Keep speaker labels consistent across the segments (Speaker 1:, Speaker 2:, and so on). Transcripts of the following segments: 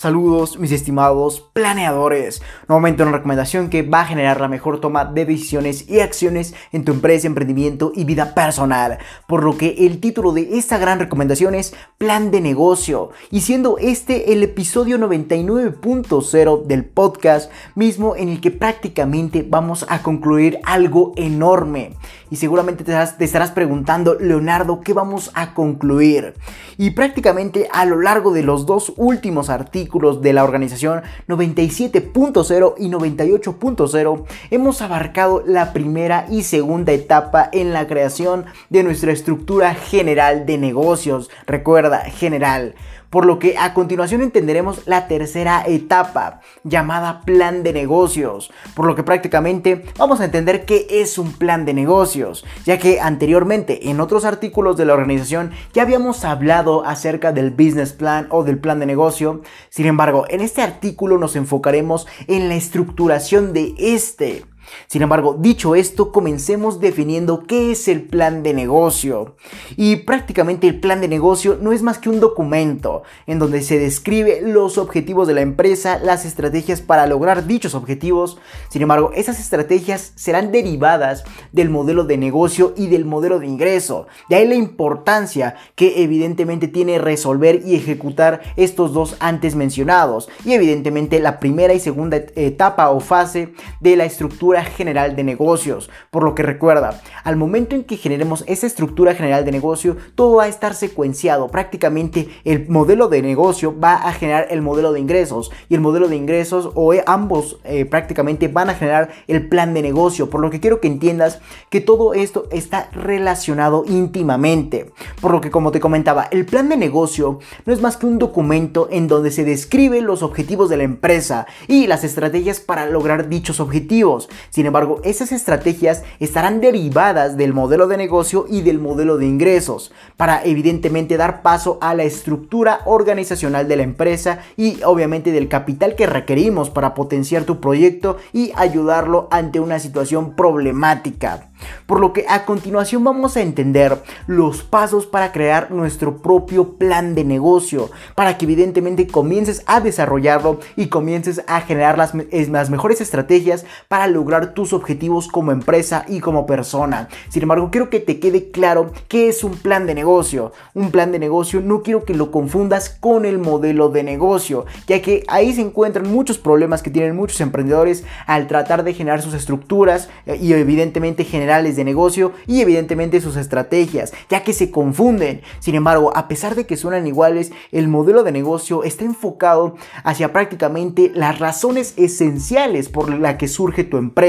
Speaker 1: Saludos mis estimados planeadores. Nuevamente una recomendación que va a generar la mejor toma de decisiones y acciones en tu empresa, emprendimiento y vida personal. Por lo que el título de esta gran recomendación es Plan de negocio. Y siendo este el episodio 99.0 del podcast mismo en el que prácticamente vamos a concluir algo enorme. Y seguramente te estarás, preguntando, Leonardo, ¿qué vamos a concluir? Y prácticamente a lo largo de los dos últimos artículos, de la organización 97.0 y 98.0 hemos abarcado la primera y segunda etapa en la creación de nuestra estructura general de negocios. Recuerda, general por lo que a continuación entenderemos la tercera etapa llamada plan de negocios, por lo que prácticamente vamos a entender qué es un plan de negocios, ya que anteriormente en otros artículos de la organización ya habíamos hablado acerca del business plan o del plan de negocio, sin embargo en este artículo nos enfocaremos en la estructuración de este sin embargo, dicho esto, comencemos definiendo qué es el plan de negocio. Y prácticamente el plan de negocio no es más que un documento en donde se describe los objetivos de la empresa, las estrategias para lograr dichos objetivos. Sin embargo, esas estrategias serán derivadas del modelo de negocio y del modelo de ingreso. De ahí la importancia que evidentemente tiene resolver y ejecutar estos dos antes mencionados. Y evidentemente la primera y segunda etapa o fase de la estructura general de negocios. Por lo que recuerda, al momento en que generemos esa estructura general de negocio, todo va a estar secuenciado. Prácticamente el modelo de negocio va a generar el modelo de ingresos y el modelo de ingresos o ambos eh, prácticamente van a generar el plan de negocio. Por lo que quiero que entiendas que todo esto está relacionado íntimamente. Por lo que como te comentaba, el plan de negocio no es más que un documento en donde se describen los objetivos de la empresa y las estrategias para lograr dichos objetivos. Sin embargo, esas estrategias estarán derivadas del modelo de negocio y del modelo de ingresos para evidentemente dar paso a la estructura organizacional de la empresa y obviamente del capital que requerimos para potenciar tu proyecto y ayudarlo ante una situación problemática. Por lo que a continuación vamos a entender los pasos para crear nuestro propio plan de negocio, para que evidentemente comiences a desarrollarlo y comiences a generar las, las mejores estrategias para lograr tus objetivos como empresa y como persona. Sin embargo, quiero que te quede claro qué es un plan de negocio. Un plan de negocio no quiero que lo confundas con el modelo de negocio, ya que ahí se encuentran muchos problemas que tienen muchos emprendedores al tratar de generar sus estructuras eh, y evidentemente generar de negocio y evidentemente sus estrategias, ya que se confunden. Sin embargo, a pesar de que suenan iguales, el modelo de negocio está enfocado hacia prácticamente las razones esenciales por la que surge tu empresa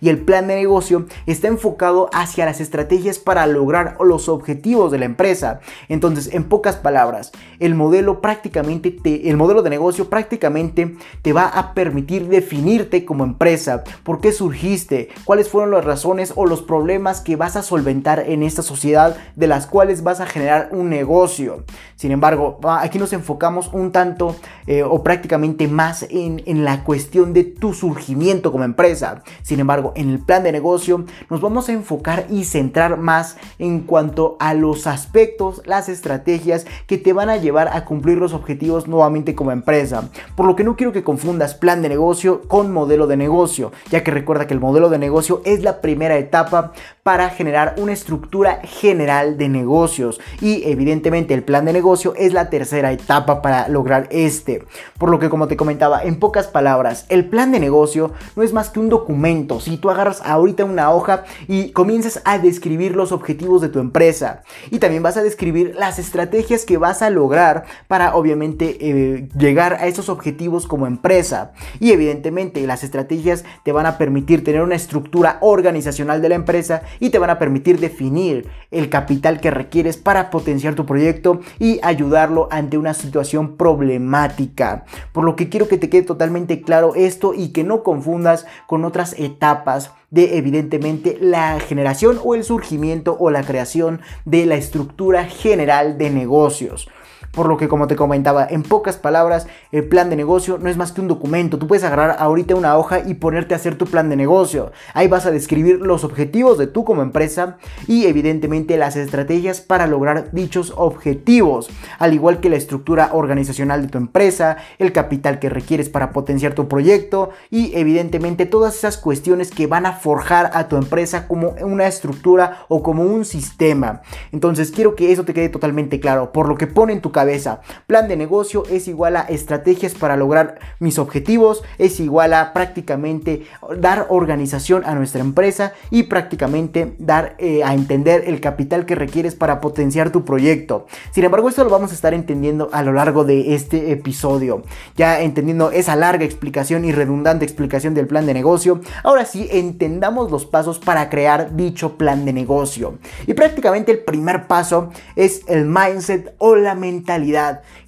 Speaker 1: y el plan de negocio está enfocado hacia las estrategias para lograr los objetivos de la empresa. Entonces, en pocas palabras, el modelo prácticamente te, el modelo de negocio prácticamente te va a permitir definirte como empresa, por qué surgiste, cuáles fueron las razones o los problemas que vas a solventar en esta sociedad de las cuales vas a generar un negocio. Sin embargo, aquí nos enfocamos un tanto eh, o prácticamente más en, en la cuestión de tu surgimiento como empresa. Sin embargo, en el plan de negocio nos vamos a enfocar y centrar más en cuanto a los aspectos, las estrategias que te van a llevar a cumplir los objetivos nuevamente como empresa. Por lo que no quiero que confundas plan de negocio con modelo de negocio, ya que recuerda que el modelo de negocio es la primera etapa para generar una estructura general de negocios y evidentemente el plan de negocio es la tercera etapa para lograr este. Por lo que como te comentaba, en pocas palabras, el plan de negocio no es más que un documento. Si tú agarras ahorita una hoja y comienzas a describir los objetivos de tu empresa y también vas a describir las estrategias que vas a lograr para obviamente eh, llegar a esos objetivos como empresa y evidentemente las estrategias te van a permitir tener una estructura organizacional de la empresa y te van a permitir definir el capital que requieres para potenciar tu proyecto y ayudarlo ante una situación problemática. Por lo que quiero que te quede totalmente claro esto y que no confundas con otras etapas de evidentemente la generación o el surgimiento o la creación de la estructura general de negocios. Por lo que como te comentaba, en pocas palabras, el plan de negocio no es más que un documento. Tú puedes agarrar ahorita una hoja y ponerte a hacer tu plan de negocio. Ahí vas a describir los objetivos de tú como empresa y evidentemente las estrategias para lograr dichos objetivos, al igual que la estructura organizacional de tu empresa, el capital que requieres para potenciar tu proyecto y evidentemente todas esas cuestiones que van a forjar a tu empresa como una estructura o como un sistema. Entonces quiero que eso te quede totalmente claro. Por lo que pone en tu cabeza, plan de negocio es igual a estrategias para lograr mis objetivos, es igual a prácticamente dar organización a nuestra empresa y prácticamente dar eh, a entender el capital que requieres para potenciar tu proyecto. Sin embargo, esto lo vamos a estar entendiendo a lo largo de este episodio. Ya entendiendo esa larga explicación y redundante explicación del plan de negocio, ahora sí entendamos los pasos para crear dicho plan de negocio. Y prácticamente el primer paso es el mindset o la mentalidad.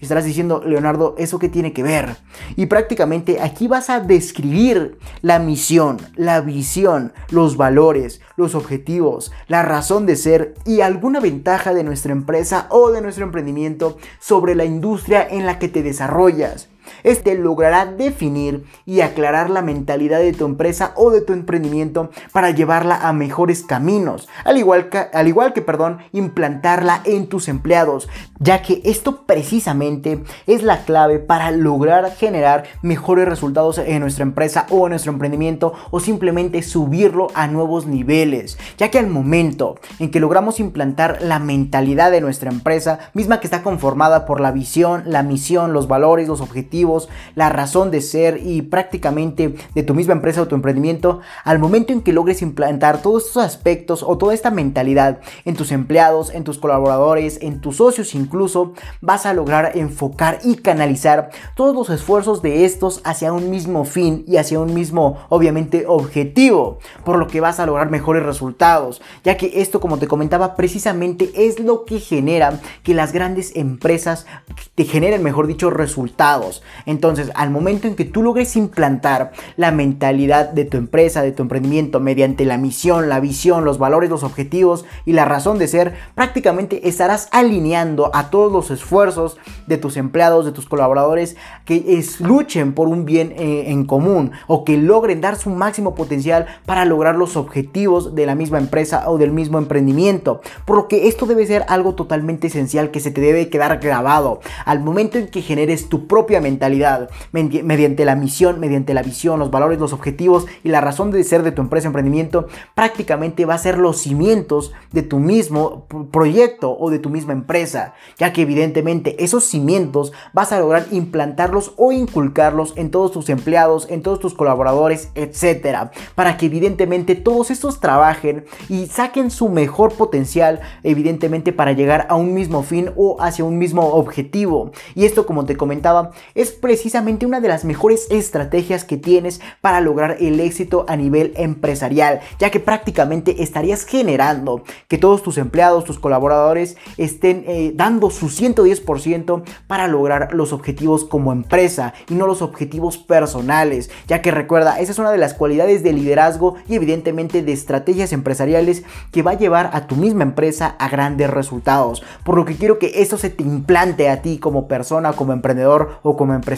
Speaker 1: Estarás diciendo, Leonardo, ¿eso qué tiene que ver? Y prácticamente aquí vas a describir la misión, la visión, los valores, los objetivos, la razón de ser y alguna ventaja de nuestra empresa o de nuestro emprendimiento sobre la industria en la que te desarrollas. Este logrará definir y aclarar la mentalidad de tu empresa o de tu emprendimiento para llevarla a mejores caminos, al igual que, al igual que perdón, implantarla en tus empleados, ya que esto precisamente es la clave para lograr generar mejores resultados en nuestra empresa o en nuestro emprendimiento o simplemente subirlo a nuevos niveles, ya que al momento en que logramos implantar la mentalidad de nuestra empresa, misma que está conformada por la visión, la misión, los valores, los objetivos, la razón de ser y prácticamente de tu misma empresa o tu emprendimiento, al momento en que logres implantar todos estos aspectos o toda esta mentalidad en tus empleados, en tus colaboradores, en tus socios incluso, vas a lograr enfocar y canalizar todos los esfuerzos de estos hacia un mismo fin y hacia un mismo, obviamente, objetivo, por lo que vas a lograr mejores resultados, ya que esto, como te comentaba, precisamente es lo que genera que las grandes empresas te generen, mejor dicho, resultados. Entonces, al momento en que tú logres implantar la mentalidad de tu empresa, de tu emprendimiento, mediante la misión, la visión, los valores, los objetivos y la razón de ser, prácticamente estarás alineando a todos los esfuerzos de tus empleados, de tus colaboradores, que luchen por un bien eh, en común o que logren dar su máximo potencial para lograr los objetivos de la misma empresa o del mismo emprendimiento. Por lo que esto debe ser algo totalmente esencial que se te debe quedar grabado. Al momento en que generes tu propia mentalidad, mediante la misión, mediante la visión, los valores, los objetivos y la razón de ser de tu empresa emprendimiento, prácticamente va a ser los cimientos de tu mismo proyecto o de tu misma empresa, ya que evidentemente esos cimientos vas a lograr implantarlos o inculcarlos en todos tus empleados, en todos tus colaboradores, etcétera, para que evidentemente todos estos trabajen y saquen su mejor potencial, evidentemente para llegar a un mismo fin o hacia un mismo objetivo. Y esto, como te comentaba, es precisamente una de las mejores estrategias que tienes para lograr el éxito a nivel empresarial, ya que prácticamente estarías generando que todos tus empleados, tus colaboradores estén eh, dando su 110% para lograr los objetivos como empresa y no los objetivos personales, ya que recuerda, esa es una de las cualidades de liderazgo y evidentemente de estrategias empresariales que va a llevar a tu misma empresa a grandes resultados, por lo que quiero que esto se te implante a ti como persona, como emprendedor o como empresario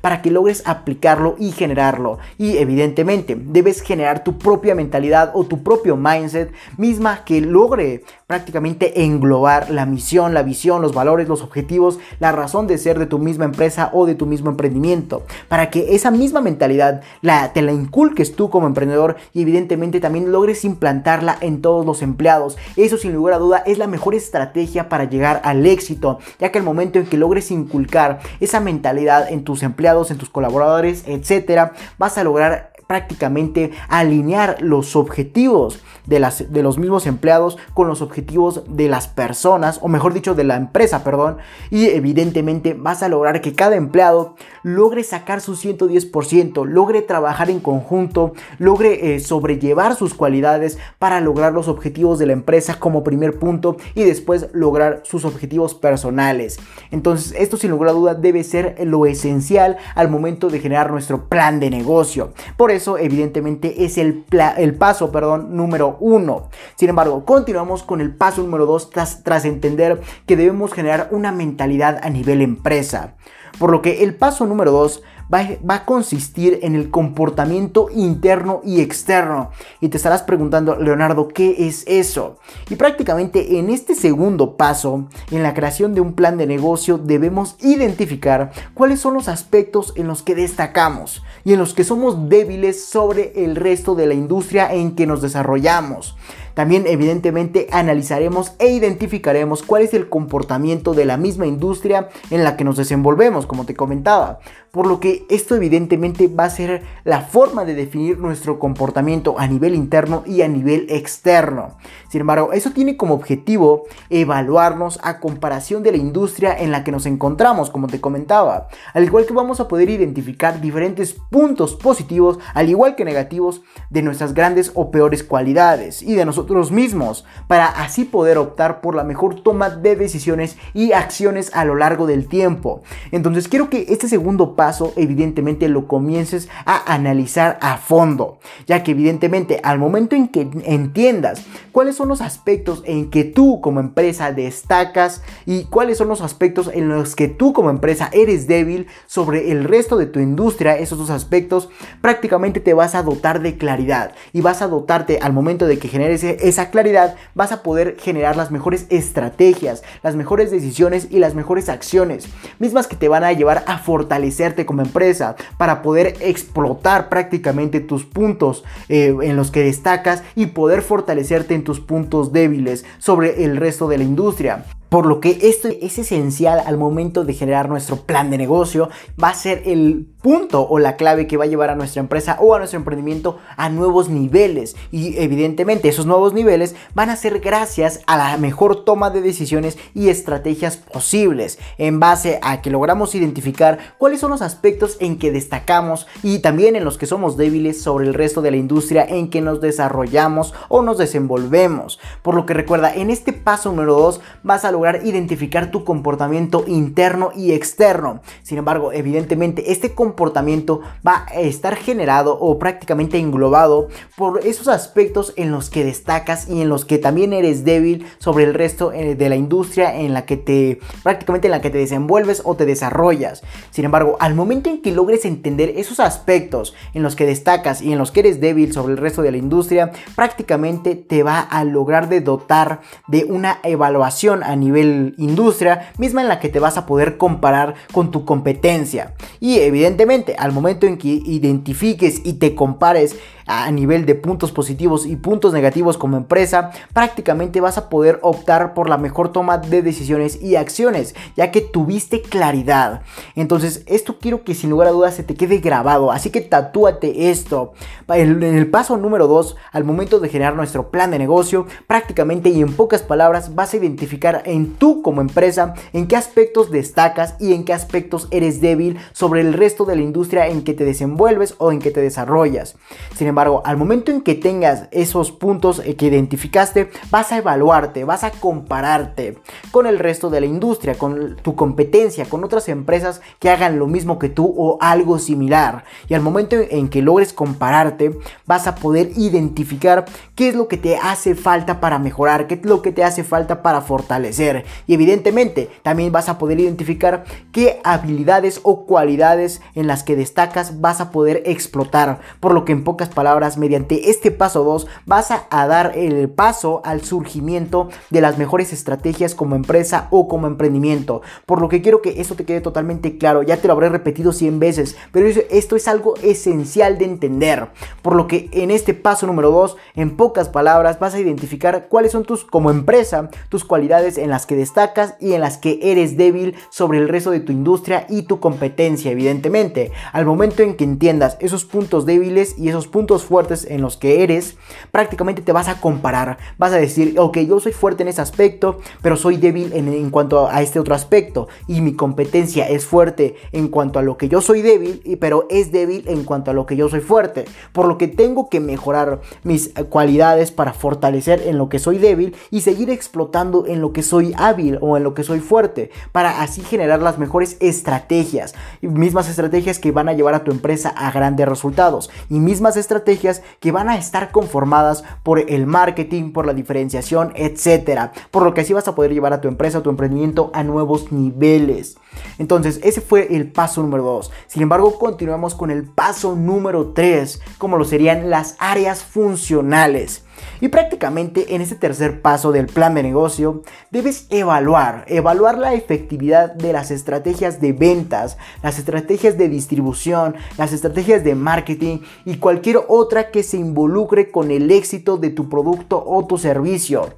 Speaker 1: para que logres aplicarlo y generarlo. Y evidentemente debes generar tu propia mentalidad o tu propio mindset misma que logre prácticamente englobar la misión, la visión, los valores, los objetivos, la razón de ser de tu misma empresa o de tu mismo emprendimiento. Para que esa misma mentalidad la, te la inculques tú como emprendedor y evidentemente también logres implantarla en todos los empleados. Eso sin lugar a duda es la mejor estrategia para llegar al éxito, ya que al momento en que logres inculcar esa mentalidad en tus empleados, en tus colaboradores, etcétera, vas a lograr prácticamente alinear los objetivos de, las, de los mismos empleados con los objetivos de las personas, o mejor dicho, de la empresa, perdón. Y evidentemente vas a lograr que cada empleado logre sacar su 110%, logre trabajar en conjunto, logre eh, sobrellevar sus cualidades para lograr los objetivos de la empresa como primer punto y después lograr sus objetivos personales. Entonces, esto sin lugar a duda debe ser lo esencial al momento de generar nuestro plan de negocio. Por eso, evidentemente, es el, el paso, perdón, número uno. Sin embargo, continuamos con el paso número dos tras, tras entender que debemos generar una mentalidad a nivel empresa. Por lo que el paso número dos va, a consistir en el comportamiento interno y externo. Y te estarás preguntando, Leonardo, ¿qué es eso? Y prácticamente en este segundo paso, en la creación de un plan de negocio, debemos identificar cuáles son los aspectos en los que destacamos y en los que somos débiles sobre el resto de la industria en que nos desarrollamos. También evidentemente analizaremos e identificaremos cuál es el comportamiento de la misma industria en la que nos desenvolvemos, como te comentaba. Por lo que esto evidentemente va a ser la forma de definir nuestro comportamiento a nivel interno y a nivel externo. Sin embargo, eso tiene como objetivo evaluarnos a comparación de la industria en la que nos encontramos, como te comentaba. Al igual que vamos a poder identificar diferentes puntos positivos, al igual que negativos, de nuestras grandes o peores cualidades y de nosotros mismos, para así poder optar por la mejor toma de decisiones y acciones a lo largo del tiempo. Entonces quiero que este segundo paso evidentemente lo comiences a analizar a fondo, ya que evidentemente al momento en que entiendas cuáles son los aspectos en que tú como empresa destacas y cuáles son los aspectos en los que tú como empresa eres débil sobre el resto de tu industria, esos dos aspectos, prácticamente te vas a dotar de claridad y vas a dotarte al momento de que generes esa claridad vas a poder generar las mejores estrategias, las mejores decisiones y las mejores acciones, mismas que te van a llevar a fortalecerte como empresa para poder explotar prácticamente tus puntos eh, en los que destacas y poder fortalecerte en tus puntos débiles sobre el resto de la industria. Por lo que esto es esencial al momento de generar nuestro plan de negocio. Va a ser el punto o la clave que va a llevar a nuestra empresa o a nuestro emprendimiento a nuevos niveles. Y evidentemente esos nuevos niveles van a ser gracias a la mejor toma de decisiones y estrategias posibles. En base a que logramos identificar cuáles son los aspectos en que destacamos y también en los que somos débiles sobre el resto de la industria en que nos desarrollamos o nos desenvolvemos. Por lo que recuerda, en este paso número 2 vas a lograr identificar tu comportamiento interno y externo. Sin embargo, evidentemente este comportamiento va a estar generado o prácticamente englobado por esos aspectos en los que destacas y en los que también eres débil sobre el resto eh, de la industria en la que te prácticamente en la que te desenvuelves o te desarrollas. Sin embargo, al momento en que logres entender esos aspectos en los que destacas y en los que eres débil sobre el resto de la industria, prácticamente te va a lograr de dotar de una evaluación a nivel nivel industria, misma en la que te vas a poder comparar con tu competencia. Y evidentemente, al momento en que identifiques y te compares a nivel de puntos positivos y puntos negativos como empresa, prácticamente vas a poder optar por la mejor toma de decisiones y acciones, ya que tuviste claridad. Entonces, esto quiero que sin lugar a dudas se te quede grabado, así que tatúate esto. En el paso número 2, al momento de generar nuestro plan de negocio, prácticamente y en pocas palabras vas a identificar en tú como empresa en qué aspectos destacas y en qué aspectos eres débil sobre el resto de la industria en que te desenvuelves o en que te desarrollas. Sin embargo, embargo, al momento en que tengas esos puntos eh, que identificaste, vas a evaluarte, vas a compararte con el resto de la industria, con tu competencia, con otras empresas que hagan lo mismo que tú o algo similar. Y al momento en que logres compararte, vas a poder identificar qué es lo que te hace falta para mejorar, qué es lo que te hace falta para fortalecer. Y evidentemente, también vas a poder identificar qué habilidades o cualidades en las que destacas vas a poder explotar. Por lo que en pocas palabras, mediante este paso 2 vas a, dar el paso al surgimiento de las mejores estrategias como empresa o como emprendimiento. Por lo que quiero que eso te quede totalmente claro. Ya te lo habré repetido 100 veces, pero esto es algo esencial de entender. Por lo que en este paso número 2, en pocas palabras, vas a identificar cuáles son tus, como empresa, tus cualidades en las que destacas y en las que eres débil sobre el resto de tu industria y tu competencia, evidentemente. Al momento en que entiendas esos puntos débiles y esos puntos fuertes en los que eres, prácticamente te vas a comparar. Vas a decir, ok, yo soy fuerte en ese aspecto, pero soy débil en, cuanto a este otro aspecto. Y mi competencia es fuerte en cuanto a lo que yo soy débil, pero es débil en cuanto a lo que yo soy fuerte. Por lo que tengo que mejorar mis cualidades para fortalecer en lo que soy débil y seguir explotando en lo que soy hábil o en lo que soy fuerte, para así generar las mejores estrategias, mismas estrategias que van a llevar a tu empresa a grandes resultados y mismas estrategias que van a estar conformadas por el marketing, por la diferenciación, etcétera, por lo que así vas a poder llevar a tu empresa, a tu emprendimiento a nuevos niveles. Entonces, ese fue el paso número 2. Sin embargo, continuamos con el paso número 3, como lo serían las áreas funcionales. Y prácticamente en este tercer paso del plan de negocio debes evaluar, evaluar la efectividad de las estrategias de ventas, las estrategias de distribución, las estrategias de marketing y cualquier otra que se involucre con el éxito de tu producto o tu servicio.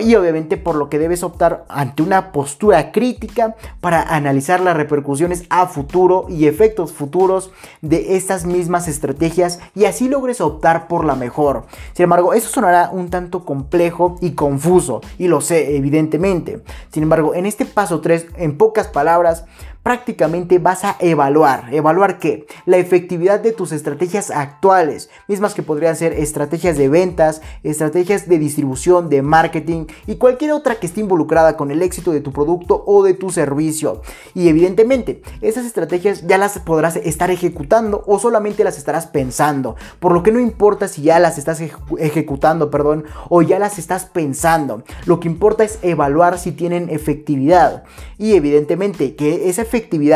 Speaker 1: Y obviamente por lo que debes optar ante una postura crítica para analizar las repercusiones a futuro y efectos futuros de estas mismas estrategias y así logres optar por la mejor. Sin embargo, eso sonará un tanto complejo y confuso, y lo sé evidentemente. Sin embargo, en este paso 3, en pocas palabras, prácticamente vas a evaluar. ¿Evaluar qué? La efectividad de tus estrategias actuales, mismas que podrían ser estrategias de ventas, estrategias de distribución, de marketing y cualquier otra que esté involucrada con el éxito de tu producto o de tu servicio. Y evidentemente, esas estrategias ya las podrás estar ejecutando o solamente las estarás pensando. Por lo que no importa si ya las estás ejecutando, perdón, o ya las estás pensando. Lo que importa es evaluar si tienen efectividad. Y evidentemente que esa efectividad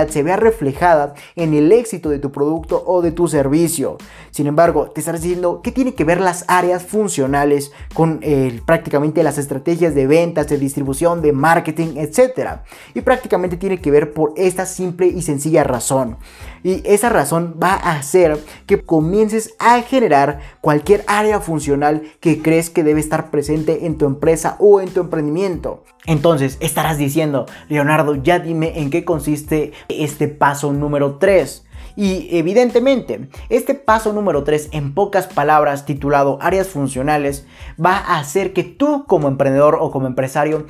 Speaker 1: se vea reflejada en el éxito de tu producto o de tu servicio. Sin embargo, te estarás diciendo qué tiene que ver las áreas funcionales con eh, prácticamente las estrategias de ventas, de distribución, de marketing, etc. Y prácticamente tiene que ver por esta simple y sencilla razón. Y esa razón va a hacer que comiences a generar cualquier área funcional que crees que debe estar presente en tu empresa o en tu emprendimiento. Entonces estarás diciendo, Leonardo, ya dime en qué consiste este paso número 3. Y evidentemente, este paso número 3, en pocas palabras, titulado áreas funcionales, va a hacer que tú como emprendedor o como empresario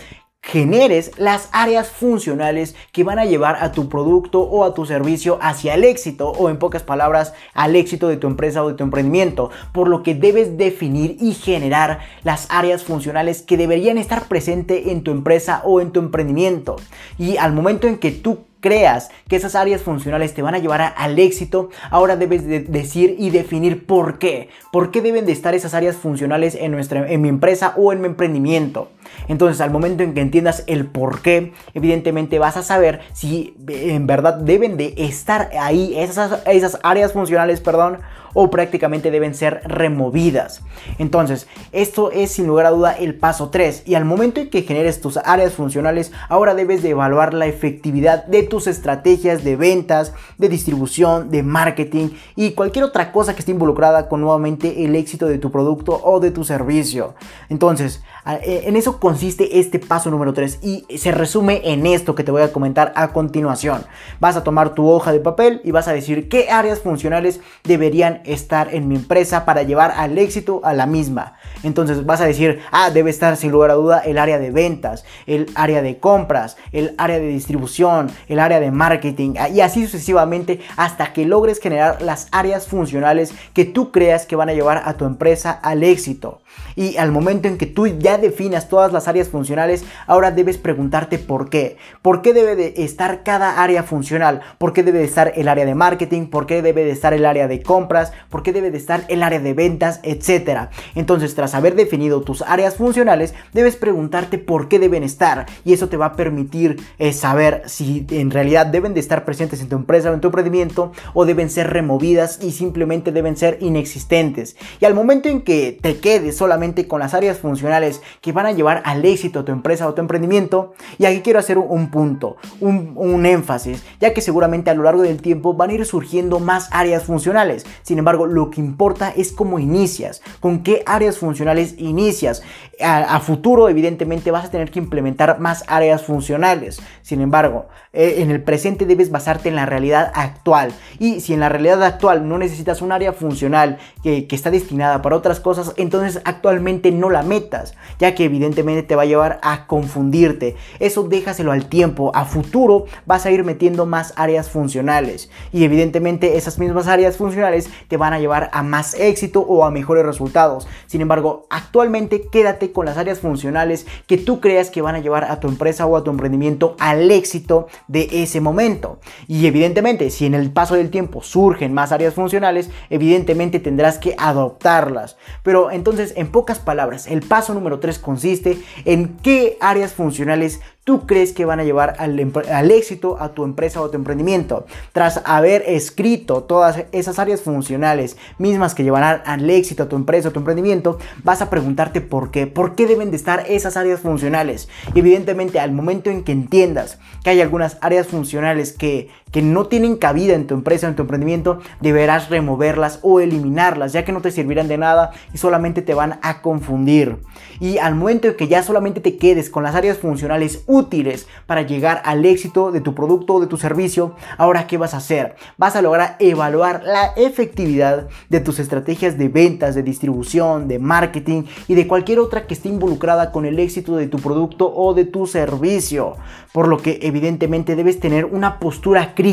Speaker 1: generes las áreas funcionales que van a llevar a tu producto o a tu servicio hacia el éxito o en pocas palabras al éxito de tu empresa o de tu emprendimiento, por lo que debes definir y generar las áreas funcionales que deberían estar presentes en tu empresa o en tu emprendimiento. Y al momento en que tú creas que esas áreas funcionales te van a llevar al éxito, ahora debes de decir y definir por qué. ¿Por qué deben de estar esas áreas funcionales en, nuestra, en mi empresa o en mi emprendimiento? Entonces, al momento en que entiendas el por qué, evidentemente vas a saber si en verdad deben de estar ahí esas, esas áreas funcionales, perdón, o prácticamente deben ser removidas. Entonces, esto es sin lugar a duda el paso 3 y al momento en que generes tus áreas funcionales, ahora debes de evaluar la efectividad de tus estrategias de ventas, de distribución, de marketing y cualquier otra cosa que esté involucrada con nuevamente el éxito de tu producto o de tu servicio. Entonces, en eso consiste este paso número 3 y se resume en esto que te voy a comentar a continuación. Vas a tomar tu hoja de papel y vas a decir qué áreas funcionales deberían estar en mi empresa para llevar al éxito a la misma. Entonces vas a decir, ah, debe estar sin lugar a duda el área de ventas, el área de compras, el área de distribución, el área de marketing y así sucesivamente hasta que logres generar las áreas funcionales que tú creas que van a llevar a tu empresa al éxito. Y al momento en que tú ya definas todas las áreas funcionales, ahora debes preguntarte por qué. ¿Por qué debe de estar cada área funcional? ¿Por qué debe de estar el área de marketing? ¿Por qué debe de estar el área de compras? ¿Por qué debe de estar el área de ventas? Etcétera. Entonces, tras haber definido tus áreas funcionales, debes preguntarte por qué deben estar. Y eso te va a permitir eh, saber si en realidad deben de estar presentes en tu empresa o en tu emprendimiento o deben ser removidas y simplemente deben ser inexistentes. Y al momento en que te quedes solamente con las áreas funcionales que van a llevar al éxito tu empresa o tu emprendimiento. Y aquí quiero hacer un punto, un, énfasis, ya que seguramente a lo largo del tiempo van a ir surgiendo más áreas funcionales. Sin embargo, lo que importa es cómo inicias, con qué áreas funcionales inicias. A, futuro, evidentemente, vas a tener que implementar más áreas funcionales. Sin embargo, eh, en el presente debes basarte en la realidad actual. Y si en la realidad actual no necesitas un área funcional que, que está destinada para otras cosas, entonces actualmente no la metas, ya que evidentemente te va a llevar a confundirte. Eso déjaselo al tiempo, a futuro vas a ir metiendo más áreas funcionales y evidentemente esas mismas áreas funcionales te van a llevar a más éxito o a mejores resultados. Sin embargo, actualmente quédate con las áreas funcionales que tú creas que van a llevar a tu empresa o a tu emprendimiento al éxito de ese momento. Y evidentemente, si en el paso del tiempo surgen más áreas funcionales, evidentemente tendrás que adoptarlas. Pero entonces, en pocas palabras, el paso número 3 consiste en qué áreas funcionales tú crees que van a llevar al, éxito a tu empresa o tu emprendimiento. Tras haber escrito todas esas áreas funcionales mismas que llevarán al éxito a tu empresa o tu emprendimiento, vas a preguntarte por qué. ¿Por qué deben de estar esas áreas funcionales? Y evidentemente al momento en que entiendas que hay algunas áreas funcionales que, que no tienen cabida en tu empresa en tu emprendimiento, deberás removerlas o eliminarlas, ya que no te servirán de nada y solamente te van a confundir. Y al momento en que ya solamente te quedes con las áreas funcionales útiles para llegar al éxito de tu producto o de tu servicio, ahora ¿qué vas a hacer? Vas a lograr evaluar la efectividad de tus estrategias de ventas, de distribución, de marketing y de cualquier otra que esté involucrada con el éxito de tu producto o de tu servicio. Por lo que evidentemente debes tener una postura crítica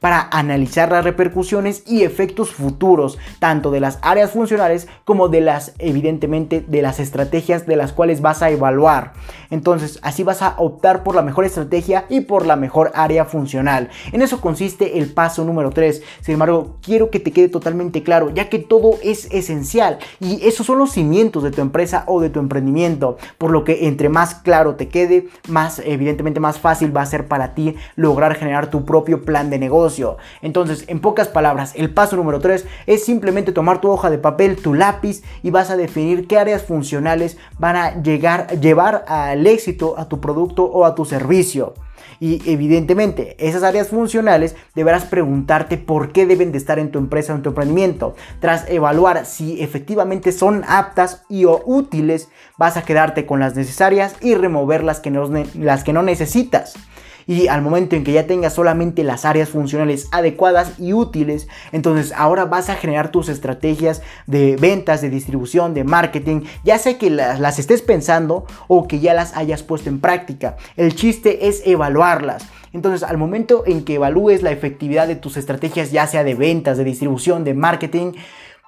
Speaker 1: para analizar las repercusiones y efectos futuros, tanto de las áreas funcionales como de las, evidentemente, de las estrategias de las cuales vas a evaluar. Entonces, así vas a optar por la mejor estrategia y por la mejor área funcional. En eso consiste el paso número 3. Sin embargo, quiero que te quede totalmente claro, ya que todo es esencial y esos son los cimientos de tu empresa o de tu emprendimiento. Por lo que entre más claro te quede, más evidentemente más fácil va a ser para ti lograr generar tu propio plan de negocio. Entonces, en pocas palabras, el paso número 3 es simplemente tomar tu hoja de papel, tu lápiz y vas a definir qué áreas funcionales van a llegar, llevar al éxito a tu producto o a tu servicio. Y evidentemente, esas áreas funcionales deberás preguntarte por qué deben de estar en tu empresa o en tu emprendimiento. Tras evaluar si efectivamente son aptas y útiles, vas a quedarte con las necesarias y remover las que no, las que no necesitas y al momento en que ya tengas solamente las áreas funcionales adecuadas y útiles, entonces ahora vas a generar tus estrategias de ventas, de distribución, de marketing, ya sea que las, estés pensando o que ya las hayas puesto en práctica. El chiste es evaluarlas. Entonces, al momento en que evalúes la efectividad de tus estrategias, ya sea de ventas, de distribución, de marketing,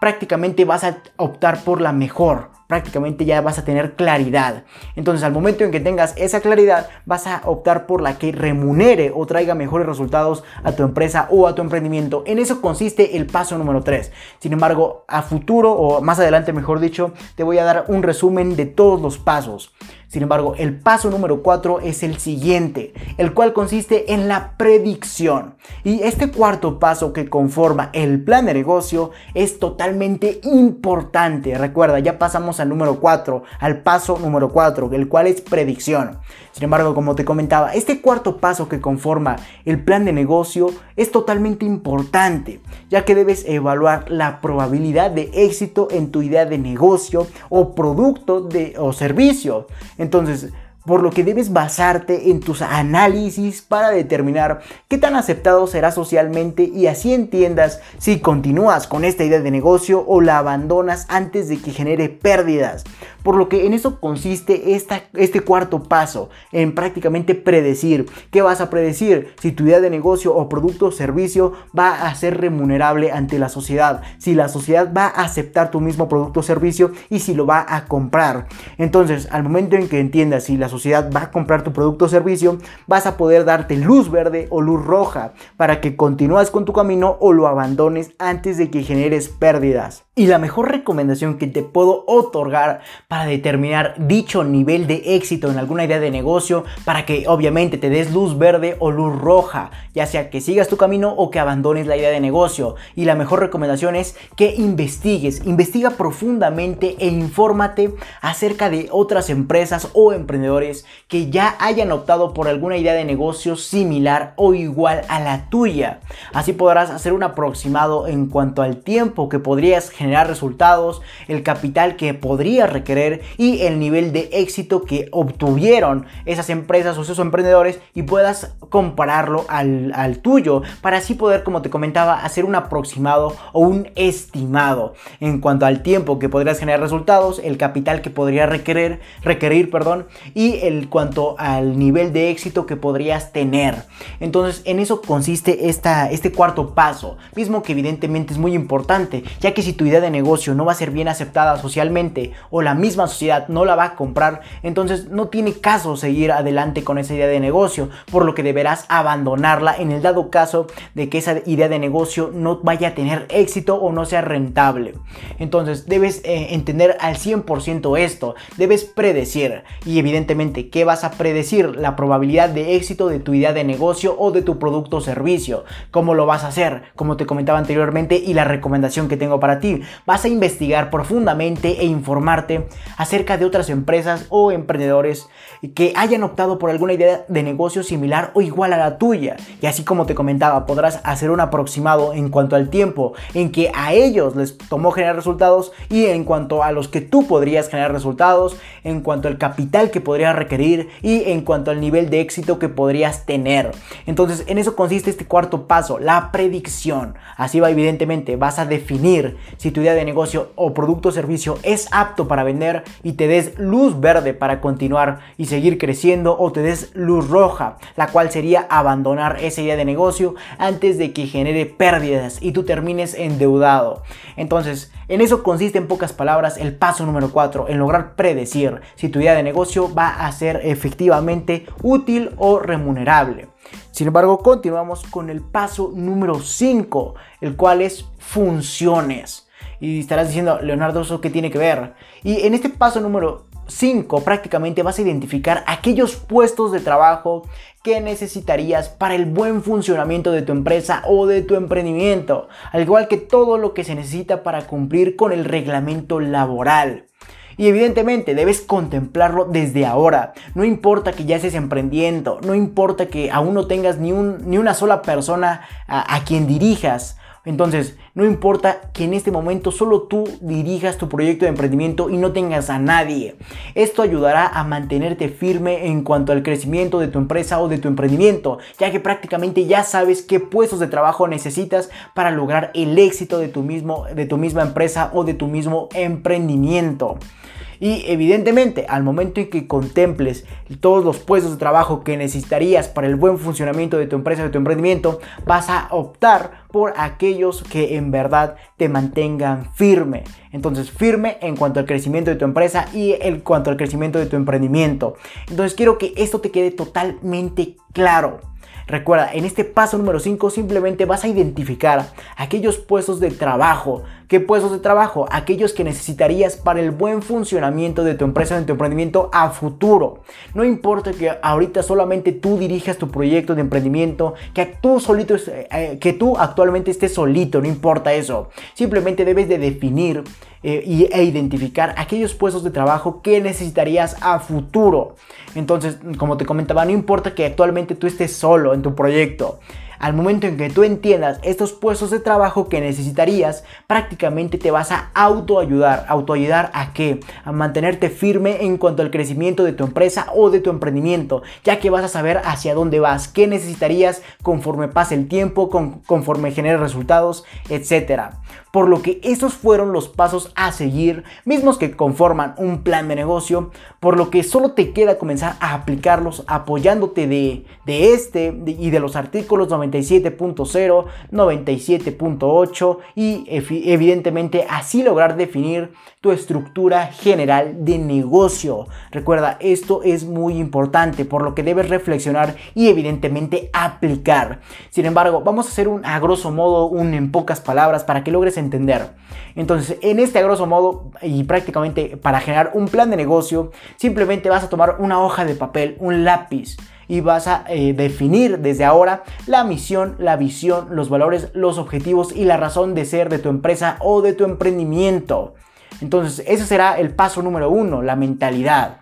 Speaker 1: prácticamente vas a optar por la mejor prácticamente ya vas a tener claridad. Entonces al momento en que tengas esa claridad vas a optar por la que remunere o traiga mejores resultados a tu empresa o a tu emprendimiento. En eso consiste el paso número 3. Sin embargo, a futuro o más adelante mejor dicho, te voy a dar un resumen de todos los pasos. Sin embargo, el paso número 4 es el siguiente, el cual consiste en la predicción. Y este cuarto paso que conforma el plan de negocio es totalmente importante. Recuerda, ya pasamos al número 4, al paso número 4, el cual es predicción. Sin embargo, como te comentaba, este cuarto paso que conforma el plan de negocio es totalmente importante, ya que debes evaluar la probabilidad de éxito en tu idea de negocio o producto o servicio. Entonces, por lo que debes basarte en tus análisis para determinar qué tan aceptado será socialmente y así entiendas si continúas con esta idea de negocio o la abandonas antes de que genere pérdidas. Por lo que en eso consiste esta, este cuarto paso, en prácticamente predecir. ¿Qué vas a predecir? Si tu idea de negocio o producto o servicio va a ser remunerable ante la sociedad, si la sociedad va a aceptar tu mismo producto o servicio y si lo va a comprar. Entonces, al momento en que entiendas si la sociedad va a comprar tu producto o servicio, vas a poder darte luz verde o luz roja para que continúes con tu camino o lo abandones antes de que generes pérdidas. Y la mejor recomendación que te puedo otorgar para determinar dicho nivel de éxito en alguna idea de negocio para que obviamente te des luz verde o luz roja, ya sea que sigas tu camino o que abandones la idea de negocio. Y la mejor recomendación es que investigues, investiga profundamente e infórmate acerca de otras empresas o emprendedores que ya hayan optado por alguna idea de negocio similar o igual a la tuya. Así podrás hacer un aproximado en cuanto al tiempo que podrías generar generar resultados, el capital que podría requerir y el nivel de éxito que obtuvieron esas empresas o esos emprendedores y puedas compararlo al, al tuyo para así poder, como te comentaba, hacer un aproximado o un estimado en cuanto al tiempo que podrías generar resultados, el capital que podría requerir, requerir perdón, y el cuanto al nivel de éxito que podrías tener. Entonces, en eso consiste esta, este cuarto paso, mismo que evidentemente es muy importante, ya que si tu idea de negocio no va a ser bien aceptada socialmente o la misma sociedad no la va a comprar, entonces no tiene caso seguir adelante con esa idea de negocio, por lo que deberás abandonarla en el dado caso de que esa idea de negocio no vaya a tener éxito o no sea rentable. Entonces debes eh, entender al 100% esto, debes predecir y evidentemente, ¿qué vas a predecir? La probabilidad de éxito de tu idea de negocio o de tu producto o servicio. ¿Cómo lo vas a hacer? Como te comentaba anteriormente y la recomendación que tengo para ti. Vas a investigar profundamente e informarte acerca de otras empresas o emprendedores que hayan optado por alguna idea de negocio similar o igual a la tuya. Y así como te comentaba, podrás hacer un aproximado en cuanto al tiempo en que a ellos les tomó generar resultados y en cuanto a los que tú podrías generar resultados, en cuanto al capital que podrías requerir y en cuanto al nivel de éxito que podrías tener. Entonces, en eso consiste este cuarto paso, la predicción. Así va evidentemente, vas a definir si tu idea de negocio o producto o servicio es apto para vender y te des luz verde para continuar y seguir creciendo o te des luz roja, la cual sería abandonar esa idea de negocio antes de que genere pérdidas y tú termines endeudado. Entonces, en eso consiste en pocas palabras el paso número 4, en lograr predecir si tu idea de negocio va a ser efectivamente útil o remunerable. Sin embargo, continuamos con el paso número 5, el cual es funciones. Y estarás diciendo, Leonardo, ¿eso qué tiene que ver? Y en este paso número 5 prácticamente vas a identificar aquellos puestos de trabajo que necesitarías para el buen funcionamiento de tu empresa o de tu emprendimiento, al igual que todo lo que se necesita para cumplir con el reglamento laboral. Y evidentemente debes contemplarlo desde ahora. No importa que ya estés emprendiendo, no importa que aún no tengas ni, un, ni una sola persona a, a quien dirijas. Entonces, no importa que en este momento solo tú dirijas tu proyecto de emprendimiento y no tengas a nadie. Esto ayudará a mantenerte firme en cuanto al crecimiento de tu empresa o de tu emprendimiento, ya que prácticamente ya sabes qué puestos de trabajo necesitas para lograr el éxito de tu, mismo, de tu misma empresa o de tu mismo emprendimiento. Y evidentemente, al momento en que contemples todos los puestos de trabajo que necesitarías para el buen funcionamiento de tu empresa de tu emprendimiento, vas a optar por aquellos que en verdad te mantengan firme. Entonces, firme en cuanto al crecimiento de tu empresa y en cuanto al crecimiento de tu emprendimiento. Entonces, quiero que esto te quede totalmente claro. Recuerda, en este paso número 5 simplemente vas a identificar aquellos puestos de trabajo. ¿Qué puestos de trabajo? Aquellos que necesitarías para el buen funcionamiento de tu empresa, de tu emprendimiento a futuro. No importa que ahorita solamente tú dirijas tu proyecto de emprendimiento, que tú solito, eh, que tú actualmente estés solito, no importa eso. Simplemente debes de definir eh, e identificar aquellos puestos de trabajo que necesitarías a futuro. Entonces, como te comentaba, no importa que actualmente tú estés solo en tu proyecto. Al momento en que tú entiendas estos puestos de trabajo que necesitarías, prácticamente te vas a autoayudar. ¿Autoayudar a qué? A mantenerte firme en cuanto al crecimiento de tu empresa o de tu emprendimiento, ya que vas a saber hacia dónde vas, qué necesitarías conforme pase el tiempo, conforme genere resultados, etc. Por lo que esos fueron los pasos a seguir, mismos que conforman un plan de negocio, por lo que solo te queda comenzar a aplicarlos apoyándote de, de este y de los artículos 97.0, 97.8 y evidentemente así lograr definir tu estructura general de negocio. Recuerda, esto es muy importante, por lo que debes reflexionar y evidentemente aplicar. Sin embargo, vamos a hacer un a grosso modo, un en pocas palabras para que logres entender. Entonces, en este a grosso modo y prácticamente para generar un plan de negocio, simplemente vas a tomar una hoja de papel, un lápiz y vas a eh, definir desde ahora la misión, la visión, los valores, los objetivos y la razón de ser de tu empresa o de tu emprendimiento. Entonces, ese será el paso número uno, la mentalidad.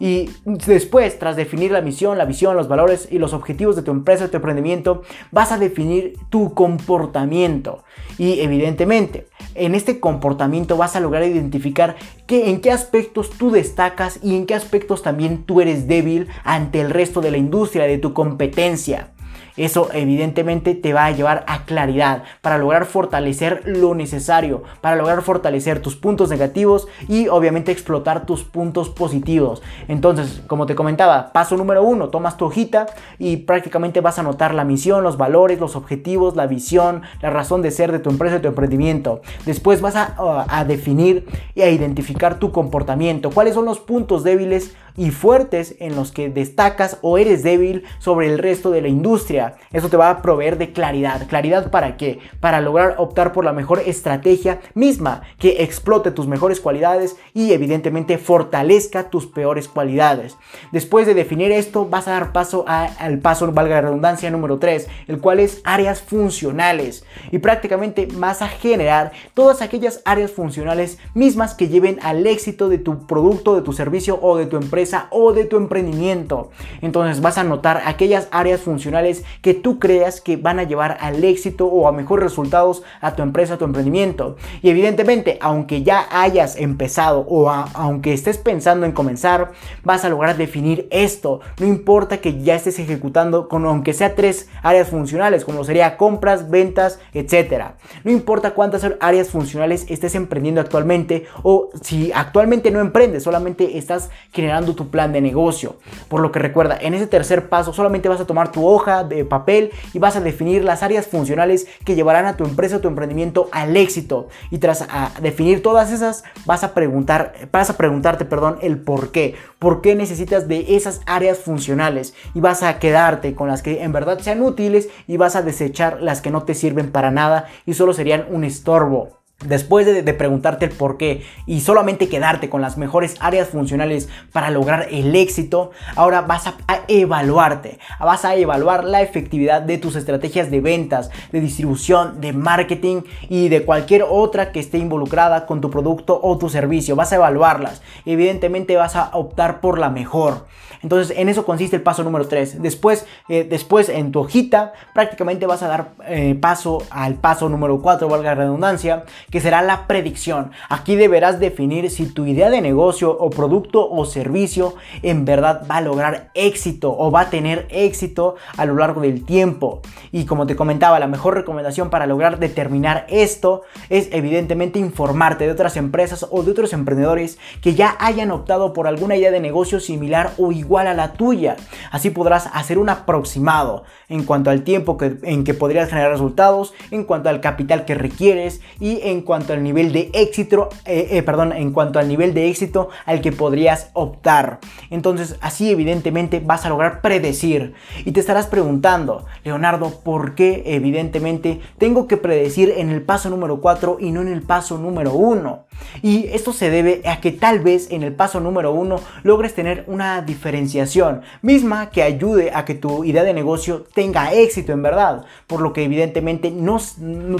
Speaker 1: Y después, tras definir la misión, la visión, los valores y los objetivos de tu empresa, de tu emprendimiento, vas a definir tu comportamiento. Y evidentemente, en este comportamiento vas a lograr identificar que, en qué aspectos tú destacas y en qué aspectos también tú eres débil ante el resto de la industria, de tu competencia. Eso evidentemente te va a llevar a claridad para lograr fortalecer lo necesario, para lograr fortalecer tus puntos negativos y obviamente explotar tus puntos positivos. Entonces, como te comentaba, paso número uno, tomas tu hojita y prácticamente vas a anotar la misión, los valores, los objetivos, la visión, la razón de ser de tu empresa, de tu emprendimiento. Después vas a, a definir y a identificar tu comportamiento, cuáles son los puntos débiles y fuertes en los que destacas o eres débil sobre el resto de la industria. Eso te va a proveer de claridad. ¿Claridad para qué? Para lograr optar por la mejor estrategia misma que explote tus mejores cualidades y evidentemente fortalezca tus peores cualidades. Después de definir esto, vas a dar paso al paso, valga la redundancia, número 3, el cual es áreas funcionales. Y prácticamente vas a generar todas aquellas áreas funcionales mismas que lleven al éxito de tu producto, de tu servicio o de tu empresa o de tu emprendimiento. Entonces vas a notar aquellas áreas funcionales que tú creas que van a llevar al éxito o a mejores resultados a tu empresa, a tu emprendimiento. Y evidentemente, aunque ya hayas empezado o aunque estés pensando en comenzar, vas a lograr definir esto. No importa que ya estés ejecutando con aunque sea tres áreas funcionales, como sería compras, ventas, etcétera. No importa cuántas áreas funcionales estés emprendiendo actualmente o si actualmente no emprendes, solamente estás generando tu plan de negocio. Por lo que recuerda, en ese tercer paso solamente vas a tomar tu hoja de papel y vas a definir las áreas funcionales que llevarán a tu empresa o tu emprendimiento al éxito. Y tras definir todas esas, vas a preguntar, vas a preguntarte, perdón, el por qué. ¿Por qué necesitas de esas áreas funcionales? Y vas a quedarte con las que en verdad sean útiles y vas a desechar las que no te sirven para nada y solo serían un estorbo. Después de, preguntarte el por qué y solamente quedarte con las mejores áreas funcionales para lograr el éxito, ahora vas a, evaluarte, vas a evaluar la efectividad de tus estrategias de ventas, de distribución, de marketing y de cualquier otra que esté involucrada con tu producto o tu servicio. Vas a evaluarlas. Evidentemente vas a optar por la mejor. Entonces en eso consiste el paso número 3. Después, eh, después en tu hojita prácticamente vas a dar eh, paso al paso número 4, valga la redundancia que será la predicción. Aquí deberás definir si tu idea de negocio o producto o servicio en verdad va a lograr éxito o va a tener éxito a lo largo del tiempo. Y como te comentaba, la mejor recomendación para lograr determinar esto es evidentemente informarte de otras empresas o de otros emprendedores que ya hayan optado por alguna idea de negocio similar o igual a la tuya. Así podrás hacer un aproximado en cuanto al tiempo en que podrías generar resultados, en cuanto al capital que requieres y en cuanto al nivel de éxito, eh, eh, perdón, en cuanto al nivel de éxito al que podrías optar. Entonces, así evidentemente vas a lograr predecir. Y te estarás preguntando, Leonardo, ¿por qué evidentemente tengo que predecir en el paso número 4 y no en el paso número 1? Y esto se debe a que tal vez en el paso número 1 logres tener una diferenciación misma que ayude a que tu idea de negocio tenga éxito en verdad. Por lo que evidentemente no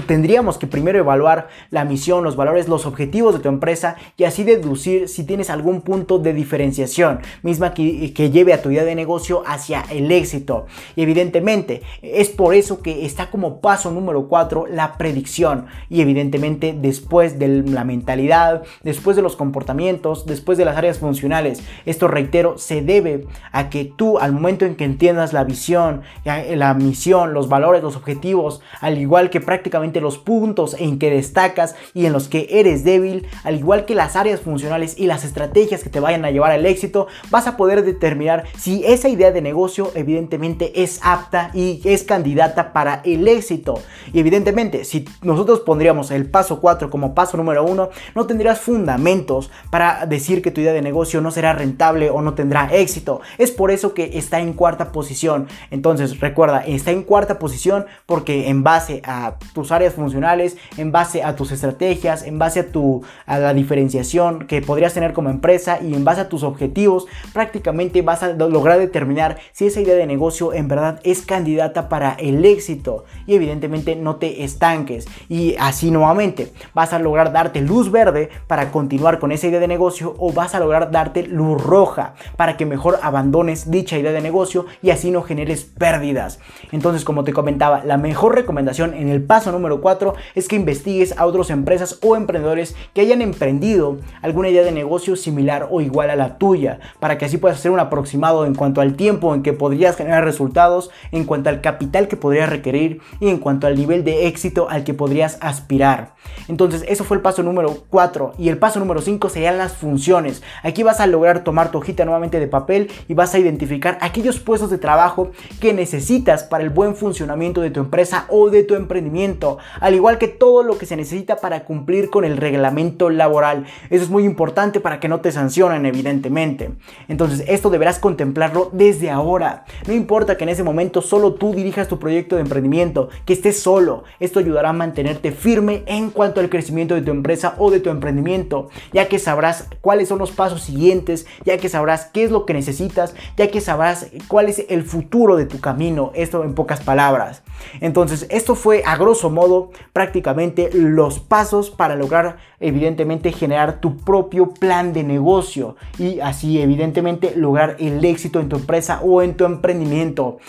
Speaker 1: tendríamos que primero evaluar la misión, los valores, los objetivos de tu empresa y así deducir si tienes algún punto de diferenciación, misma que, lleve a tu idea de negocio hacia el éxito. Y evidentemente es por eso que está como paso número 4 la predicción y evidentemente después de la mentalidad, después de los comportamientos, después de las áreas funcionales. Esto reitero, se debe a que tú al momento en que entiendas la visión, la misión, los valores, los objetivos, al igual que prácticamente los puntos en que destacas y en los que eres débil, al igual que las áreas funcionales y las estrategias que te vayan a llevar al éxito, vas a poder determinar si esa idea de negocio evidentemente es apta y es candidata para el éxito. Y evidentemente, si nosotros pondríamos el paso 4 como paso número 1, no tendrías fundamentos para decir que tu idea de negocio no será rentable o no tendrá éxito. Es por eso que está en cuarta posición. Entonces, recuerda, está en cuarta posición porque en base a tus áreas funcionales, en base a tus estrategias, en base a, tu, a la diferenciación que podrías tener como empresa y en base a tus objetivos, prácticamente vas a lograr determinar si esa idea de negocio en verdad es candidata para el éxito y evidentemente no te estanques y así nuevamente vas a lograr darte luz verde para continuar con esa idea de negocio o vas a lograr darte luz roja para que mejor abandones dicha idea de negocio y así no generes pérdidas. Entonces, como te comentaba, la mejor recomendación en el paso número 4 es que investigues a otras empresas o emprendedores que hayan emprendido alguna idea de negocio similar o igual a la tuya, para que así puedas hacer un aproximado en cuanto al tiempo en que podrías generar resultados, en cuanto al capital que podrías requerir y en cuanto al nivel de éxito al que podrías aspirar. Entonces, eso fue el paso número 4 y el paso número 5 serían las funciones. Aquí vas a lograr tomar tu hojita nuevamente de papel y vas a identificar aquellos puestos de trabajo que necesitas para el buen funcionamiento de tu empresa o de tu emprendimiento, al igual que todo lo que se necesita para cumplir con el reglamento laboral. Eso es muy importante para que no te sancionen, evidentemente. Entonces, esto deberás contemplarlo desde ahora. No importa que en ese momento solo tú dirijas tu proyecto de emprendimiento, que estés solo. Esto ayudará a mantenerte firme en cuanto al crecimiento de tu empresa o de tu emprendimiento, ya que sabrás cuáles son los pasos siguientes, ya que sabrás qué es lo que necesitas, ya que sabrás cuál es el futuro de tu camino. Esto en pocas palabras. Entonces, esto fue a grosso modo prácticamente los pasos para lograr evidentemente generar tu propio plan de negocio y así evidentemente lograr el éxito en tu empresa o en tu emprendimiento.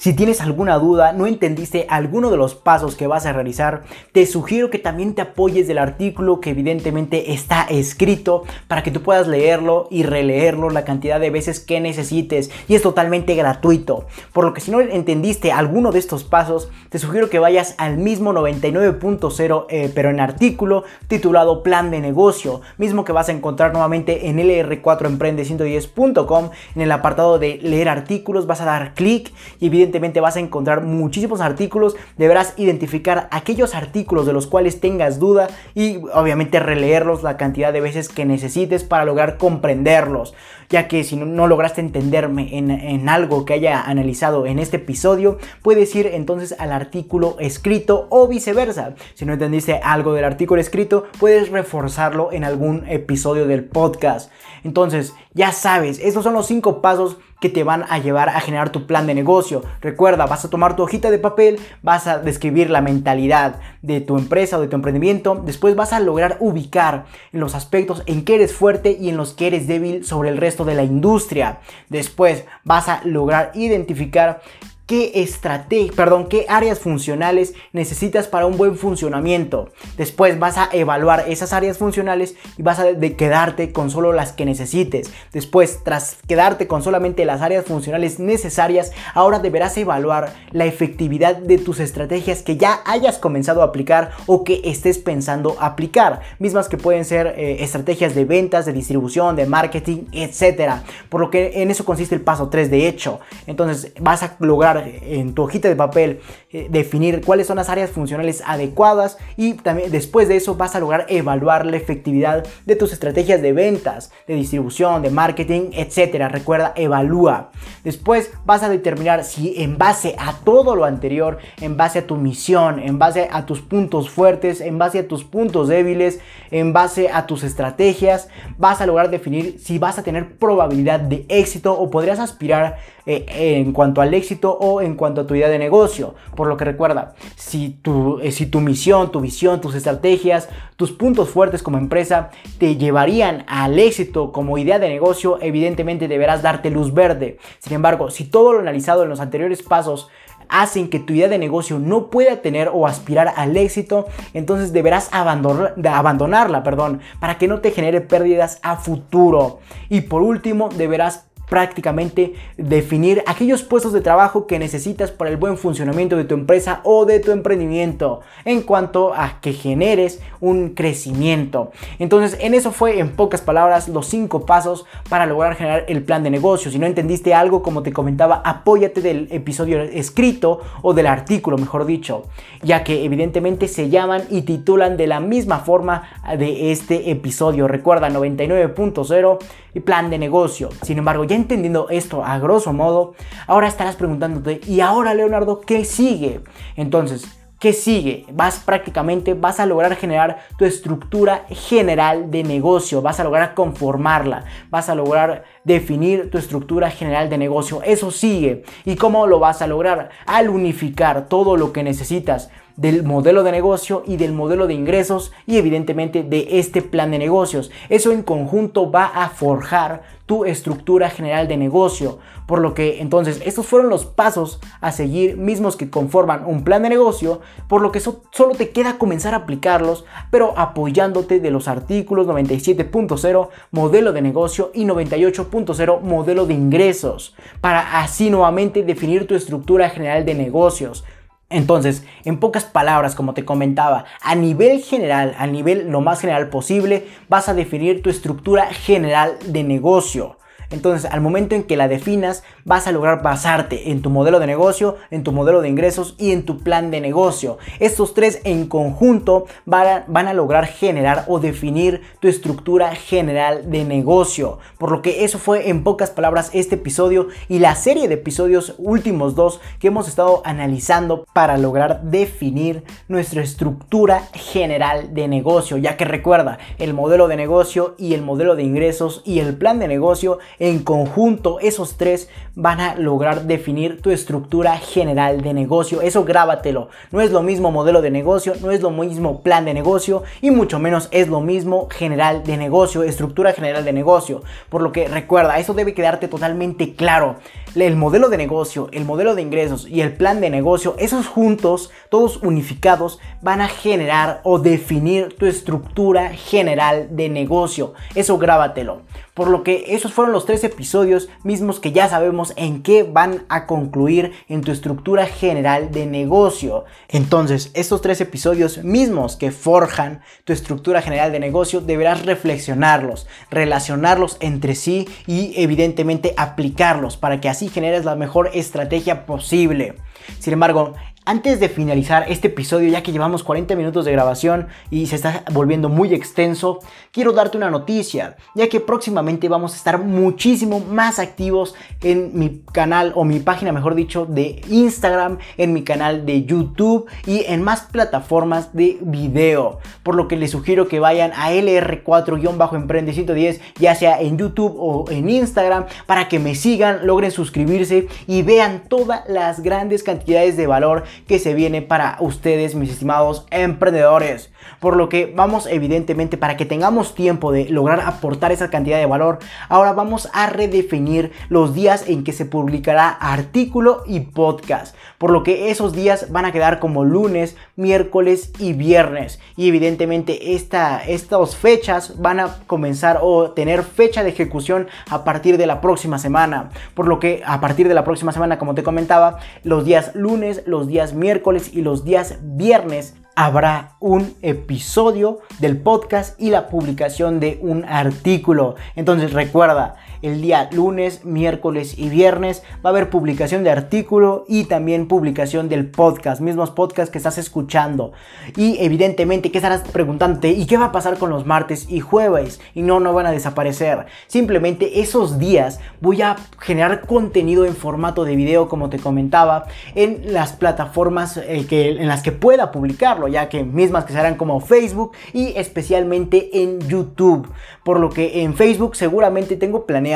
Speaker 1: Si tienes alguna duda, no entendiste alguno de los pasos que vas a realizar, te sugiero que también te apoyes del artículo que evidentemente está escrito para que tú puedas leerlo y releerlo la cantidad de veces que necesites y es totalmente gratuito. Por lo que si no entendiste alguno de estos pasos, te sugiero que vayas al mismo 99.0 eh, pero en artículo titulado Plan de negocio, mismo que vas a encontrar nuevamente en lr4emprende110.com en el apartado de leer artículos, vas a dar clic y evidentemente evidentemente vas a encontrar muchísimos artículos, deberás identificar aquellos artículos de los cuales tengas duda y obviamente releerlos la cantidad de veces que necesites para lograr comprenderlos, ya que si no, lograste entenderme en, en algo que haya analizado en este episodio, puedes ir entonces al artículo escrito o viceversa. Si no entendiste algo del artículo escrito, puedes reforzarlo en algún episodio del podcast. Entonces, ya sabes, estos son los cinco pasos que te van a llevar a generar tu plan de negocio. Recuerda, vas a tomar tu hojita de papel, vas a describir la mentalidad de tu empresa o de tu emprendimiento, después vas a lograr ubicar los aspectos en que eres fuerte y en los que eres débil sobre el resto de la industria. Después vas a lograr identificar qué estrategia, perdón, qué áreas funcionales necesitas para un buen funcionamiento. Después vas a evaluar esas áreas funcionales y vas a quedarte con solo las que necesites. Después, tras quedarte con solamente las áreas funcionales necesarias, ahora deberás evaluar la efectividad de tus estrategias que ya hayas comenzado a aplicar o que estés pensando aplicar, mismas que pueden ser eh, estrategias de ventas, de distribución, de marketing, etcétera. Por lo que en eso consiste el paso 3 de hecho. Entonces, vas a lograr en tu hojita de papel eh, definir cuáles son las áreas funcionales adecuadas y también después de eso vas a lograr evaluar la efectividad de tus estrategias de ventas, de distribución, de marketing, etcétera. Recuerda, evalúa. Después vas a determinar si en base a todo lo anterior, en base a tu misión, en base a tus puntos fuertes, en base a tus puntos débiles, en base a tus estrategias, vas a lograr definir si vas a tener probabilidad de éxito o podrías aspirar eh, en cuanto al éxito o en cuanto a tu idea de negocio. Por lo que recuerda, si tu, eh, si tu misión, tu visión, tus estrategias, tus puntos fuertes como empresa te llevarían al éxito como idea de negocio, evidentemente deberás darte luz verde. Sin embargo, si todo lo analizado en los anteriores pasos hacen que tu idea de negocio no pueda tener o aspirar al éxito, entonces deberás abandonarla, perdón, para que no te genere pérdidas a futuro. Y por último, deberás prácticamente definir aquellos puestos de trabajo que necesitas para el buen funcionamiento de tu empresa o de tu emprendimiento en cuanto a que generes un crecimiento. Entonces, en eso fue en pocas palabras los cinco pasos para lograr generar el plan de negocio. Si no entendiste algo, como te comentaba, apóyate del episodio escrito o del artículo, mejor dicho, ya que evidentemente se llaman y titulan de la misma forma de este episodio. Recuerda 99.0 y plan de negocio. Sin embargo, ya entendiendo esto a grosso modo, ahora estarás preguntándote, ¿y ahora Leonardo qué sigue? Entonces, ¿qué sigue? Vas prácticamente, vas a lograr generar tu estructura general de negocio, vas a lograr conformarla, vas a lograr definir tu estructura general de negocio. Eso sigue. ¿Y cómo lo vas a lograr? Al unificar todo lo que necesitas del modelo de negocio y del modelo de ingresos y evidentemente de este plan de negocios. Eso en conjunto va a forjar tu estructura general de negocio. Por lo que entonces estos fueron los pasos a seguir mismos que conforman un plan de negocio, por lo que solo te queda comenzar a aplicarlos, pero apoyándote de los artículos 97.0 modelo de negocio y 98.0 modelo de ingresos, para así nuevamente definir tu estructura general de negocios. Entonces, en pocas palabras, como te comentaba, a nivel general, a nivel lo más general posible, vas a definir tu estructura general de negocio. Entonces, al momento en que la definas, vas a lograr basarte en tu modelo de negocio, en tu modelo de ingresos y en tu plan de negocio. Estos tres en conjunto van a, lograr generar o definir tu estructura general de negocio. Por lo que eso fue en pocas palabras este episodio y la serie de episodios últimos dos que hemos estado analizando para lograr definir nuestra estructura general de negocio. Ya que recuerda, el modelo de negocio y el modelo de ingresos y el plan de negocio en conjunto, esos tres van a lograr definir tu estructura general de negocio. Eso grábatelo. No es lo mismo modelo de negocio, no es lo mismo plan de negocio y mucho menos es lo mismo general de negocio, estructura general de negocio. Por lo que recuerda, eso debe quedarte totalmente claro. El modelo de negocio, el modelo de ingresos y el plan de negocio, esos juntos, todos unificados, van a generar o definir tu estructura general de negocio. Eso grábatelo. Por lo que esos fueron los tres episodios mismos que ya sabemos en qué van a concluir en tu estructura general de negocio. Entonces, estos tres episodios mismos que forjan tu estructura general de negocio, deberás reflexionarlos, relacionarlos entre sí y evidentemente aplicarlos para que así generes la mejor estrategia posible. Sin embargo, antes de finalizar este episodio, ya que llevamos 40 minutos de grabación y se está volviendo muy extenso, quiero darte una noticia, ya que próximamente vamos a estar muchísimo más activos en mi canal o mi página, mejor dicho, de Instagram, en mi canal de YouTube y en más plataformas de video. Por lo que les sugiero que vayan a LR4-Emprende 110, ya sea en YouTube o en Instagram, para que me sigan, logren suscribirse y vean todas las grandes cantidades de valor que se viene para ustedes, mis estimados emprendedores. Por lo que vamos evidentemente para que tengamos tiempo de lograr aportar esa cantidad de valor, ahora vamos a redefinir los días en que se publicará artículo y podcast. Por lo que esos días van a quedar como lunes, miércoles y viernes. Y evidentemente esta, estas fechas van a comenzar o tener fecha de ejecución a partir de la próxima semana. Por lo que a partir de la próxima semana, como te comentaba, los días lunes, los días miércoles y los días viernes habrá un episodio del podcast y la publicación de un artículo. Entonces recuerda, el día lunes, miércoles y viernes va a haber publicación de artículo y también publicación del podcast, mismos podcasts que estás escuchando. Y evidentemente, ¿qué estarás preguntándote? ¿Y qué va a pasar con los martes y jueves? Y no, no van a desaparecer. Simplemente esos días voy a generar contenido en formato de video, como te comentaba, en las plataformas eh, en las que pueda publicarlo, ya que mismas que serán como Facebook y especialmente en YouTube. Por lo que en Facebook seguramente tengo planeado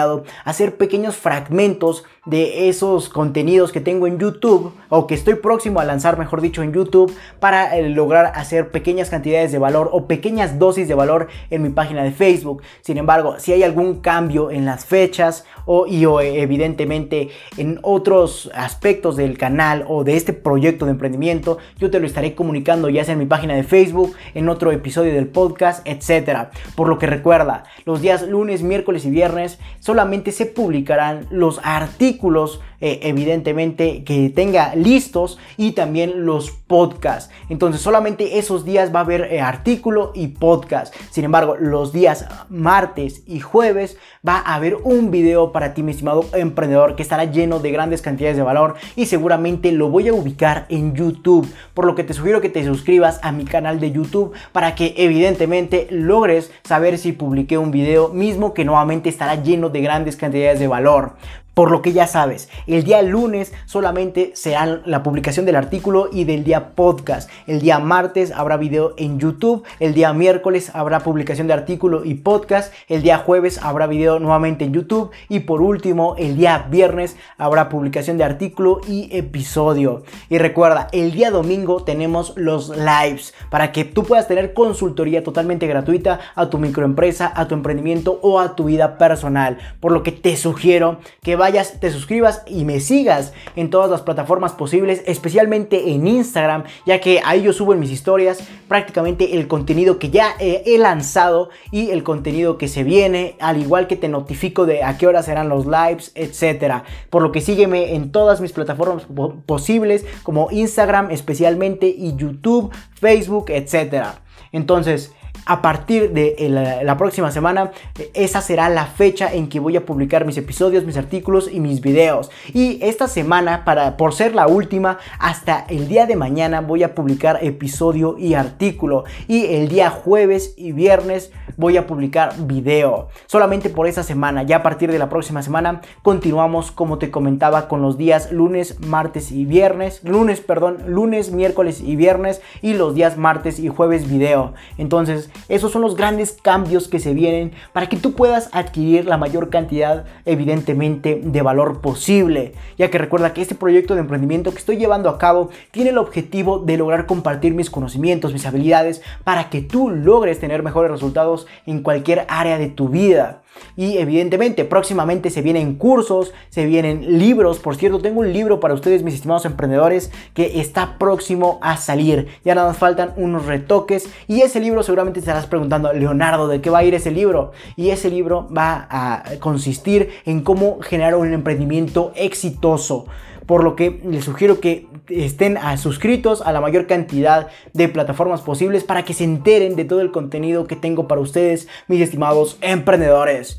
Speaker 1: hacer pequeños fragmentos de esos contenidos que tengo en YouTube o que estoy próximo a lanzar, mejor dicho, en YouTube para eh, lograr hacer pequeñas cantidades de valor o pequeñas dosis de valor en mi página de Facebook. Sin embargo, si hay algún cambio en las fechas o, eh, evidentemente en otros aspectos del canal o de este proyecto de emprendimiento, yo te lo estaré comunicando ya sea en mi página de Facebook, en otro episodio del podcast, etcétera. Por lo que recuerda, los días lunes, miércoles y viernes solamente se publicarán los artículos eh, evidentemente que tenga listos y también los podcasts. Entonces solamente esos días va a haber eh, artículo y podcast. Sin embargo, los días martes y jueves va a haber un video para ti, mi estimado emprendedor, que estará lleno de grandes cantidades de valor y seguramente lo voy a ubicar en YouTube. Por lo que te sugiero que te suscribas a mi canal de YouTube para que evidentemente logres saber si publiqué un video mismo que nuevamente estará lleno de grandes cantidades de valor. Por lo que ya sabes, el día lunes solamente será la publicación del artículo y del día podcast. El día martes habrá video en YouTube. El día miércoles habrá publicación de artículo y podcast. El día jueves habrá video nuevamente en YouTube. Y por último, el día viernes habrá publicación de artículo y episodio. Y recuerda, el día domingo tenemos los lives para que tú puedas tener consultoría totalmente gratuita a tu microempresa, a tu emprendimiento o a tu vida personal. Por lo que te sugiero que vayas, te suscribas y me sigas en todas las plataformas posibles, especialmente en Instagram, ya que ahí yo subo en mis historias prácticamente el contenido que ya he lanzado y el contenido que se viene, al igual que te notifico de a qué hora serán los lives, etcétera. Por lo que sígueme en todas mis plataformas posibles, como Instagram especialmente y YouTube, Facebook, etcétera. Entonces, a partir de la, próxima semana, esa será la fecha en que voy a publicar mis episodios, mis artículos y mis videos. Y esta semana, para, por ser la última, hasta el día de mañana voy a publicar episodio y artículo. Y el día jueves y viernes voy a publicar video. Solamente por esa semana. Ya a partir de la próxima semana continuamos como te comentaba con los días lunes, martes y viernes. Lunes, perdón, lunes, miércoles y viernes. Y los días martes y jueves video. Entonces esos son los grandes cambios que se vienen para que tú puedas adquirir la mayor cantidad, evidentemente, de valor posible. Ya que recuerda que este proyecto de emprendimiento que estoy llevando a cabo tiene el objetivo de lograr compartir mis conocimientos, mis habilidades, para que tú logres tener mejores resultados en cualquier área de tu vida. Y evidentemente próximamente se vienen cursos, se vienen libros. Por cierto, tengo un libro para ustedes, mis estimados emprendedores, que está próximo a salir. Ya nada más faltan unos retoques. Y ese libro seguramente te estarás preguntando, Leonardo, ¿de qué va a ir ese libro? Y ese libro va a consistir en cómo generar un emprendimiento exitoso por lo que les sugiero que estén suscritos a la mayor cantidad de plataformas posibles para que se enteren de todo el contenido que tengo para ustedes, mis estimados emprendedores.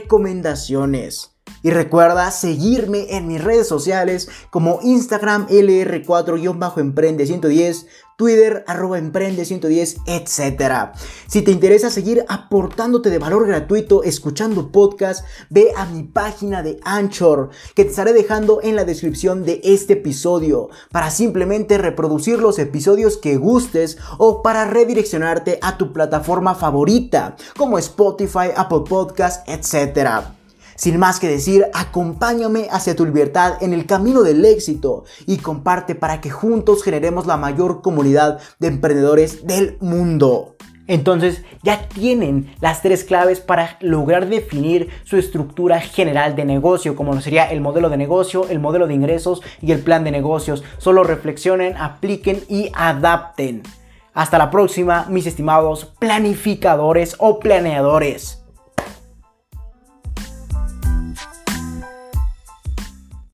Speaker 1: Y recuerda seguirme en mis redes sociales como Instagram LR4-Emprende110, Twitter arroba Emprende110, etc. Si te interesa seguir aportándote de valor gratuito escuchando podcast, ve a mi página de Anchor que te estaré dejando en la descripción de este episodio para simplemente reproducir los episodios que gustes o para redireccionarte a tu plataforma favorita como Spotify, Apple Podcast, etc. Sin más que decir, acompáñame hacia tu libertad en el camino del éxito y comparte para que juntos generemos la mayor comunidad de emprendedores del mundo. Entonces ya tienen las tres claves para lograr definir su estructura general de negocio, como sería el modelo de negocio, el modelo de ingresos y el plan de negocios. Solo reflexionen, apliquen y adapten. Hasta la próxima, mis estimados planificadores o planeadores.